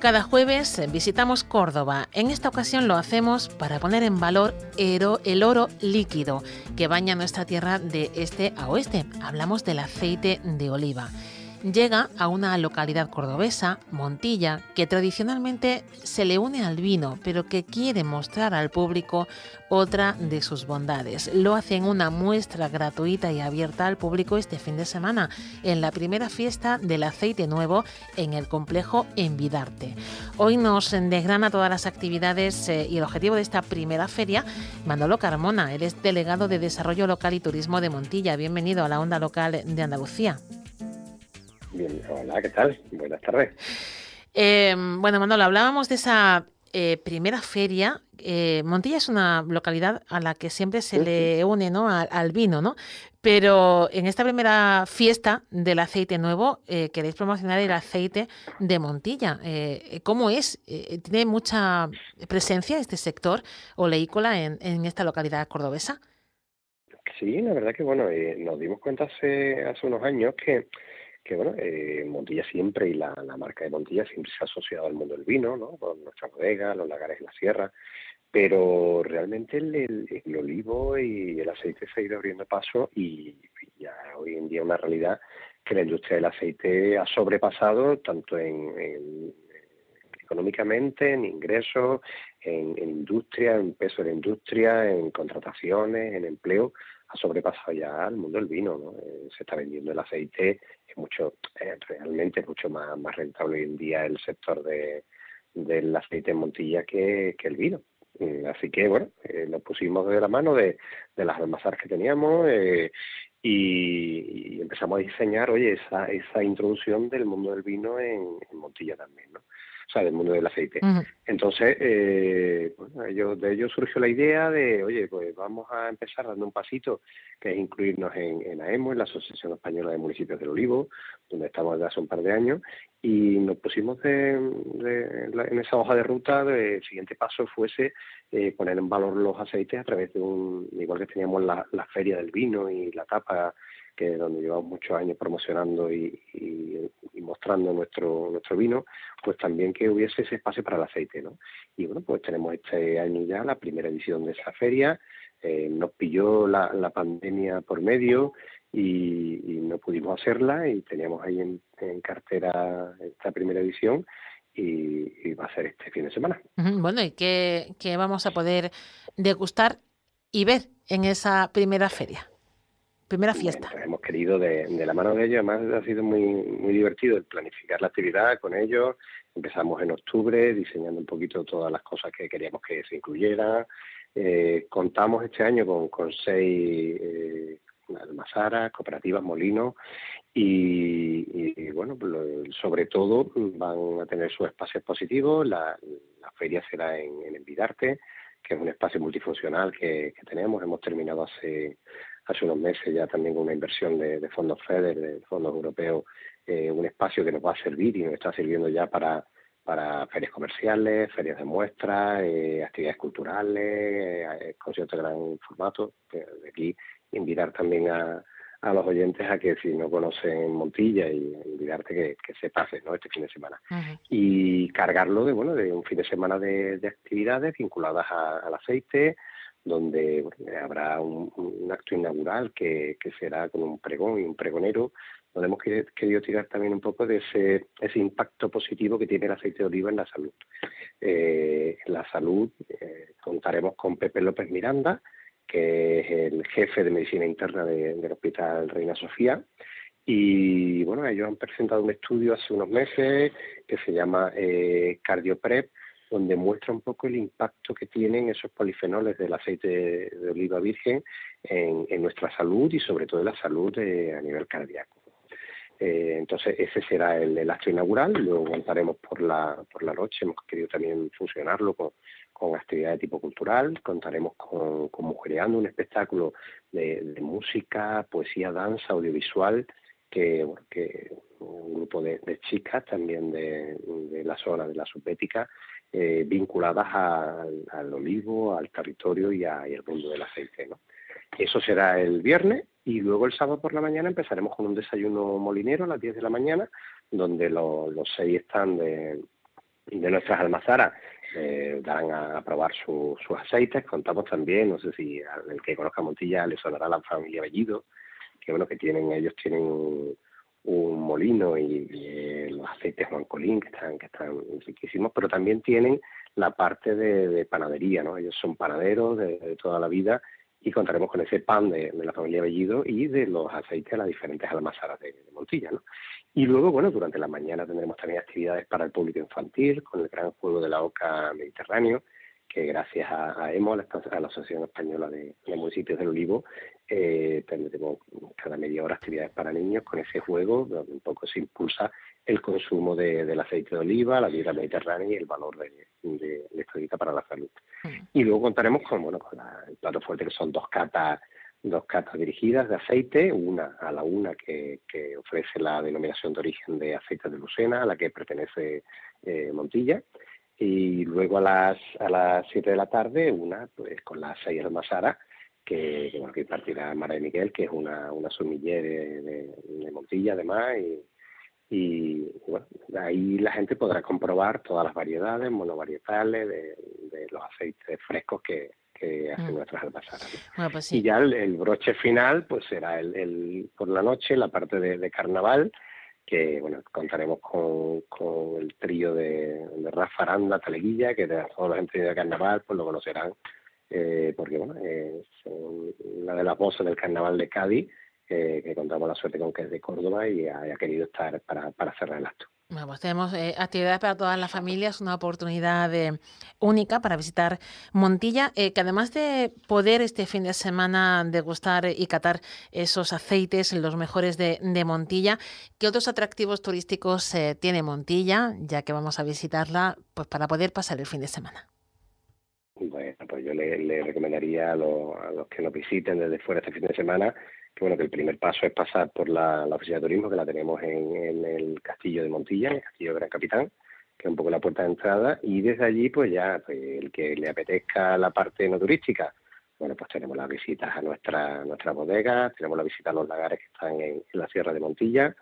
Cada jueves visitamos Córdoba. En esta ocasión lo hacemos para poner en valor el oro líquido que baña nuestra tierra de este a oeste. Hablamos del aceite de oliva llega a una localidad cordobesa, Montilla, que tradicionalmente se le une al vino, pero que quiere mostrar al público otra de sus bondades. Lo hace en una muestra gratuita y abierta al público este fin de semana, en la primera fiesta del aceite nuevo en el complejo Envidarte. Hoy nos desgrana todas las actividades eh, y el objetivo de esta primera feria, Manolo Carmona, él es delegado de Desarrollo Local y Turismo de Montilla. Bienvenido a la Onda Local de Andalucía. Bien, hola, ¿qué tal? Buenas tardes. Eh, bueno, Manolo, hablábamos de esa eh, primera feria. Eh, Montilla es una localidad a la que siempre se le une ¿no? al, vino, ¿no? Pero en esta primera fiesta del aceite nuevo queréis promocionar el aceite de Montilla. ¿Cómo es? ¿Tiene mucha presencia este sector oleícola en, en esta localidad cordobesa? Sí, la verdad que bueno, nos dimos cuenta hace, hace unos años que que bueno, eh, Montilla siempre y la, marca de Montilla siempre se ha asociado al mundo del vino, ¿no? Con nuestra bodega, los lagares de la sierra, pero realmente el, olivo y el aceite se ha ido abriendo paso y, ya hoy en día una realidad que la industria del aceite ha sobrepasado tanto en, económicamente, en ingresos, en, en, industria, en peso de la industria, en contrataciones, en empleo, ha sobrepasado ya al mundo del vino, ¿no? Eh, se está vendiendo el aceite, es mucho, eh, realmente es mucho más, más rentable hoy en día el sector de, del aceite en Montilla que, que el vino. Mm, así que bueno, eh, lo pusimos de la mano de, de las almazaras que teníamos y, y, empezamos a diseñar, oye, esa, esa introducción del mundo del vino en, en Montilla también, ¿no? O sea, del mundo del aceite. Entonces, eh, bueno, de ellos surgió la idea de, oye, pues vamos a empezar dando un pasito, que es incluirnos en, en AEMO, en la Asociación Española de Municipios del Olivo, donde estamos desde hace un par de años, y nos pusimos de, en esa hoja de ruta, de, el siguiente paso fuese eh, poner en valor los aceites a través de un, igual que teníamos la, la feria del vino y la tapa que donde llevamos muchos años promocionando y, mostrando nuestro nuestro vino, pues también que hubiese ese espacio para el aceite, ¿no? Y bueno, pues tenemos este año ya la primera edición de esa feria, eh, nos pilló la, la pandemia por medio y, no pudimos hacerla y teníamos ahí en, cartera esta primera edición y, va a ser este fin de semana. Bueno, ¿y qué, qué vamos a poder degustar y ver en esa primera feria? Primera fiesta. hemos querido de, la mano de ellos, además ha sido muy, muy divertido el planificar la actividad con ellos. Empezamos en octubre diseñando un poquito todas las cosas que queríamos que se incluyeran. Eh, contamos este año con, con seis eh, almazaras, cooperativas, molinos y, bueno, sobre todo van a tener su espacio expositivo. La, feria será en, en Envidarte, que es un espacio multifuncional que tenemos. Hemos terminado hace hace unos meses ya también con una inversión de, fondos FEDER, de fondos europeos, eh, un espacio que nos va a servir y nos está sirviendo ya para, para ferias comerciales, ferias de muestras, eh, actividades culturales, eh, conciertos de gran formato. De aquí invitar también a, a los oyentes a que si no conocen Montilla y invitarte que, que se pase ¿no? este fin de semana y cargarlo de bueno de un fin de semana de, actividades vinculadas al aceite donde habrá un, acto inaugural que, será con un pregón y un pregonero, donde hemos querido tirar también un poco de ese, ese impacto positivo que tiene el aceite de oliva en la salud. Eh, en la salud eh, contaremos con Pepe López Miranda, que es el jefe de medicina interna del Hospital Reina Sofía, y bueno, ellos han presentado un estudio hace unos meses que se llama eh, CardioPrep, donde muestra un poco el impacto que tienen esos polifenoles del aceite de oliva virgen en, nuestra salud y sobre todo en la salud a nivel cardíaco. Eh, entonces ese será el, acto inaugural, luego contaremos por la, noche, hemos querido también fusionarlo con, con actividades de tipo cultural, contaremos con, con Mujereando, un espectáculo de, música, poesía, danza, audiovisual, que, un grupo de, chicas también de, de, la zona de la subética eh, vinculadas al olivo, al territorio y, al mundo del aceite. ¿no? Eso será el viernes y luego el sábado por la mañana empezaremos con un desayuno molinero a las 10 de la mañana, donde los seis están de, nuestras almazaras eh, darán a, probar sus aceites. Contamos también, no sé si el que conozca Montilla le sonará la familia Bellido, que bueno, que tienen, ellos tienen un molino y, eh, los aceites Juan Colín que están que están riquísimos pero también tienen la parte de, panadería no ellos son panaderos de, toda la vida y contaremos con ese pan de, la familia Bellido y de los aceites de las diferentes almazaras de, Montilla no y luego bueno durante la mañana tendremos también actividades para el público infantil con el gran juego de la Oca Mediterráneo que gracias a, EMO, a la, Asociación Española de, Municipios del Olivo, eh, tendremos cada media hora actividades para niños con ese juego, donde un poco se impulsa el consumo del aceite de oliva, la vida mediterránea y el valor de, de, de para la salud. Mm. Y luego contaremos con, bueno, con el plato fuerte, que son dos catas dos catas dirigidas de aceite, una a la una que, que ofrece la denominación de origen de aceite de Lucena, a la que pertenece eh, Montilla, y luego a las a las 7 de la tarde una pues con las seis almazaras que, que, bueno, que impartirá Mara de Miguel que es una, una sumiller de, de, Montilla además y, y bueno, ahí la gente podrá comprobar todas las variedades monovarietales de, de los aceites frescos que, que hacen mm. nuestras almazaras. Pues y ya el, broche final pues será el, el, por la noche la parte de, de carnaval que bueno contaremos con, con el trío de, de Rafa Aranda Taleguilla, que todos los entretenidos de carnaval pues lo conocerán, eh, porque bueno, es una de las voces del carnaval de Cádiz, eh, que contamos la suerte con que es de Córdoba y ha, querido estar para, para cerrar el acto. Bueno, pues tenemos eh, actividades para todas las familias, una oportunidad eh, única para visitar Montilla, eh, que además de poder este fin de semana degustar y catar esos aceites, los mejores de, Montilla, ¿qué otros atractivos turísticos tiene Montilla, ya que vamos a visitarla, pues para poder pasar el fin de semana? Bueno, pues yo le, recomendaría a los, a los que nos visiten desde fuera este fin de semana que bueno que el primer paso es pasar por la, oficina de turismo que la tenemos en, el castillo de Montilla, en el castillo de Gran Capitán, que es un poco la puerta de entrada, y desde allí pues ya pues, el que le apetezca la parte no turística, bueno pues tenemos las visitas a nuestra nuestra bodega, tenemos la visita a los lagares que están en, la Sierra de Montilla,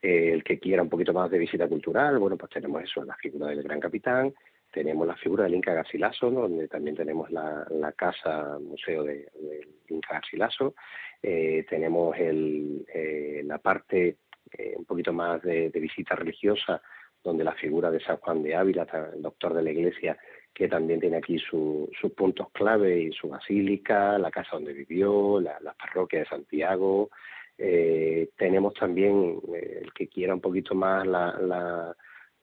eh, el que quiera un poquito más de visita cultural, bueno pues tenemos eso, la figura del Gran Capitán, tenemos la figura del Inca Garcilaso, donde también tenemos la, casa museo del de Inca Garcilaso, eh, tenemos eh, la parte eh, un poquito más de, visita religiosa, donde la figura de San Juan de Ávila, el doctor de la Iglesia, que también tiene aquí sus puntos clave y su basílica, la casa donde vivió, la, parroquia de Santiago. tenemos también, el que quiera un poquito más la la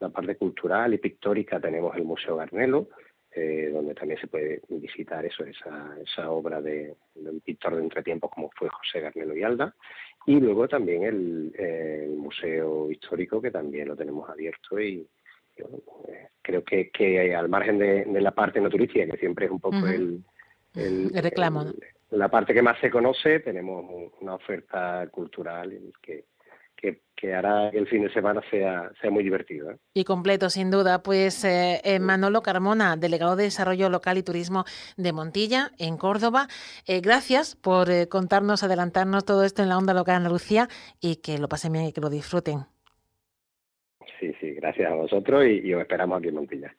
parte cultural y pictórica tenemos el Museo Garnelo, eh, donde también se puede visitar eso, esa, esa obra de, un pintor de entretiempos como fue José Garnelo y Alda. Y luego también el, Museo Histórico, que también lo tenemos abierto y, eh, creo que, que al margen de, la parte no turística, que siempre es un poco el, el, reclamo. la parte que más se conoce, tenemos una oferta cultural que que, hará que el fin de semana sea, sea muy divertido. ¿eh? Y completo, sin duda. Pues eh, eh, Manolo Carmona, delegado de Desarrollo Local y Turismo de Montilla, en Córdoba, gracias por contarnos, adelantarnos todo esto en la onda local de Andalucía y que lo pasen bien y que lo disfruten. Sí, sí, gracias a vosotros y, y os esperamos aquí en Montilla.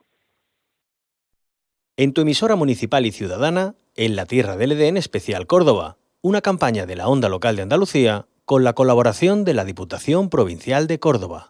En tu emisora municipal y ciudadana, en la Tierra del Edén Especial Córdoba, una campaña de la Onda Local de Andalucía con la colaboración de la Diputación Provincial de Córdoba.